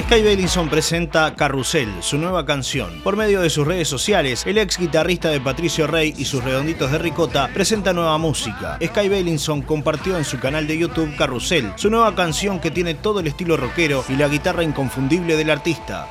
Sky Bellinson presenta Carrusel, su nueva canción. Por medio de sus redes sociales, el ex guitarrista de Patricio Rey y sus redonditos de ricota presenta nueva música. Sky Bellinson compartió en su canal de YouTube Carrusel, su nueva canción que tiene todo el estilo rockero y la guitarra inconfundible del artista.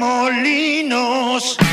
remolinos.